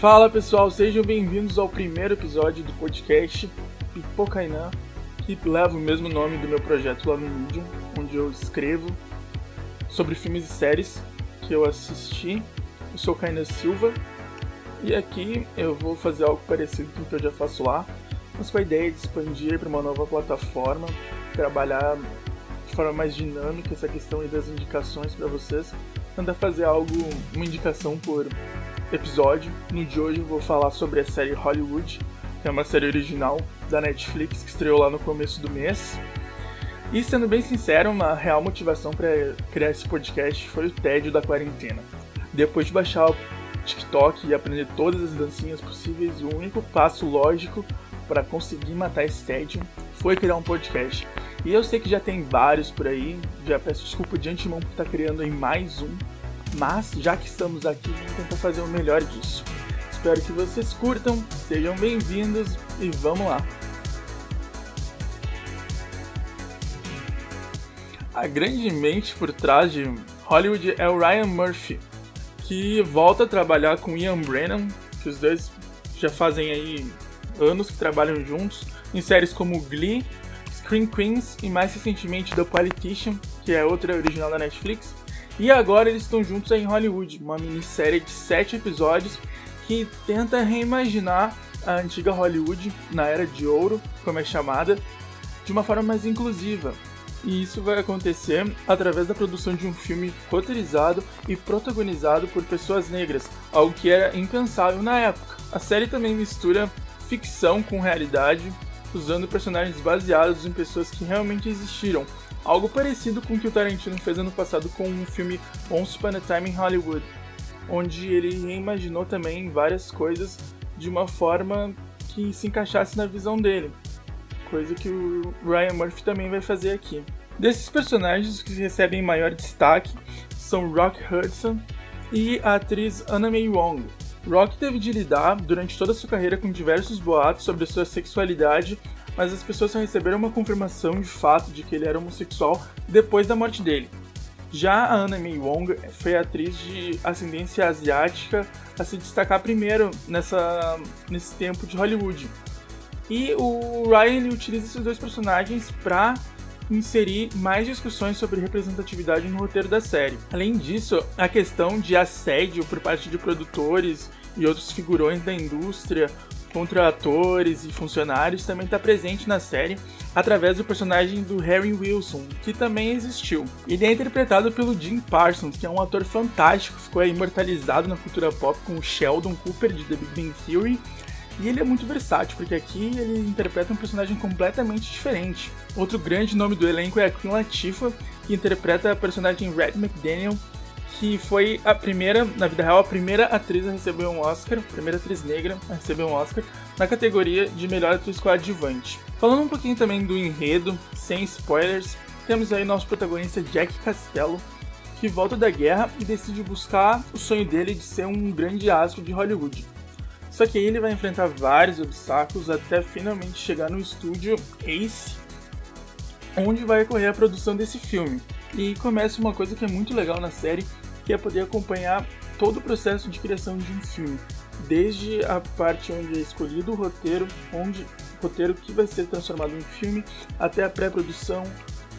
Fala pessoal, sejam bem-vindos ao primeiro episódio do podcast Pipocainã, que leva o mesmo nome do meu projeto lá no Medium, onde eu escrevo sobre filmes e séries que eu assisti. Eu sou Kainan Silva e aqui eu vou fazer algo parecido com o que eu já faço lá, mas com a ideia de expandir para uma nova plataforma, trabalhar de forma mais dinâmica essa questão das indicações para vocês, tentar fazer algo, uma indicação por episódio. No de hoje eu vou falar sobre a série Hollywood, que é uma série original da Netflix que estreou lá no começo do mês. E sendo bem sincero, uma real motivação para criar esse podcast foi o tédio da quarentena. Depois de baixar o TikTok e aprender todas as dancinhas possíveis, o único passo lógico para conseguir matar esse tédio foi criar um podcast. E eu sei que já tem vários por aí, já peço desculpa de antemão por estar criando aí mais um, mas já que estamos aqui, vamos tentar fazer o melhor disso. Espero que vocês curtam, sejam bem-vindos e vamos lá! A grande mente por trás de Hollywood é o Ryan Murphy, que volta a trabalhar com Ian Brennan, que os dois já fazem aí anos que trabalham juntos, em séries como Glee, Screen Queens e mais recentemente The Politician, que é outra original da Netflix. E agora eles estão juntos em Hollywood, uma minissérie de sete episódios que tenta reimaginar a antiga Hollywood na era de ouro, como é chamada, de uma forma mais inclusiva. E isso vai acontecer através da produção de um filme roteirizado e protagonizado por pessoas negras, algo que era impensável na época. A série também mistura ficção com realidade, usando personagens baseados em pessoas que realmente existiram, algo parecido com o que o Tarantino fez ano passado com o filme Once Upon a Time in Hollywood, onde ele reimaginou também várias coisas de uma forma que se encaixasse na visão dele, coisa que o Ryan Murphy também vai fazer aqui. Desses personagens, que recebem maior destaque são Rock Hudson e a atriz Anna May Wong. Rock teve de lidar durante toda a sua carreira com diversos boatos sobre sua sexualidade, mas as pessoas só receberam uma confirmação de fato de que ele era homossexual depois da morte dele. Já a Anna May Wong foi atriz de ascendência asiática a se destacar primeiro nessa, nesse tempo de Hollywood. E o Ryan utiliza esses dois personagens para inserir mais discussões sobre representatividade no roteiro da série. Além disso, a questão de assédio por parte de produtores e outros figurões da indústria contra atores e funcionários também está presente na série através do personagem do Harry Wilson, que também existiu. Ele é interpretado pelo Jim Parsons, que é um ator fantástico, ficou imortalizado na cultura pop com o Sheldon Cooper de The Big Bang Theory. E ele é muito versátil, porque aqui ele interpreta um personagem completamente diferente. Outro grande nome do elenco é a Queen Latifah, que interpreta a personagem Red McDaniel, que foi a primeira, na vida real, a primeira atriz a receber um Oscar, a primeira atriz negra a receber um Oscar, na categoria de melhor atriz coadjuvante. Falando um pouquinho também do enredo, sem spoilers, temos aí nosso protagonista Jack Castello, que volta da guerra e decide buscar o sonho dele de ser um grande astro de Hollywood. Só que aí ele vai enfrentar vários obstáculos até finalmente chegar no estúdio Ace, onde vai ocorrer a produção desse filme. E começa uma coisa que é muito legal na série, que é poder acompanhar todo o processo de criação de um filme, desde a parte onde é escolhido o roteiro, onde o roteiro que vai ser transformado em filme, até a pré-produção,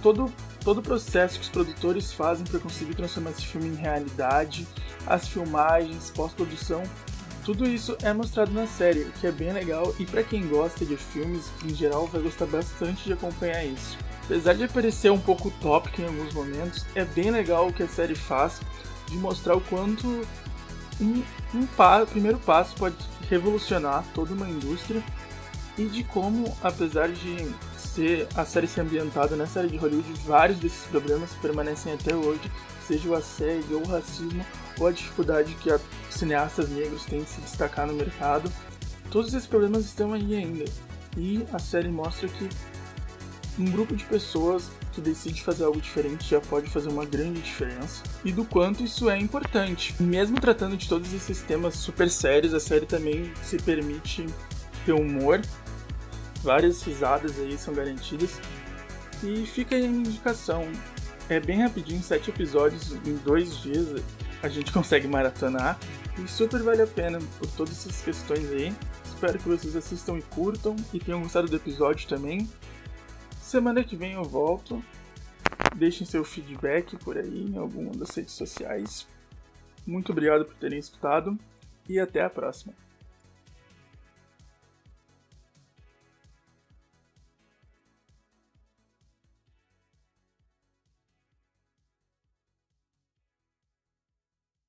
todo todo o processo que os produtores fazem para conseguir transformar esse filme em realidade, as filmagens, pós-produção, tudo isso é mostrado na série, o que é bem legal e para quem gosta de filmes em geral vai gostar bastante de acompanhar isso. Apesar de parecer um pouco utópico em alguns momentos, é bem legal o que a série faz de mostrar o quanto um, um pa primeiro passo pode revolucionar toda uma indústria e de como, apesar de ser a série ser ambientada na série de Hollywood, vários desses problemas permanecem até hoje, seja o assédio ou o racismo ou a dificuldade que cineastas negros têm de se destacar no mercado. Todos esses problemas estão aí ainda. E a série mostra que um grupo de pessoas que decide fazer algo diferente já pode fazer uma grande diferença e do quanto isso é importante. Mesmo tratando de todos esses temas super sérios, a série também se permite ter humor, várias risadas aí são garantidas e fica aí a indicação. É bem rapidinho, sete episódios em dois dias a gente consegue maratonar E super vale a pena por todas essas questões aí. Espero que vocês assistam e curtam e tenham gostado do episódio também. Semana que vem eu volto. Deixem seu feedback por aí em alguma das redes sociais. Muito obrigado por terem escutado e até a próxima.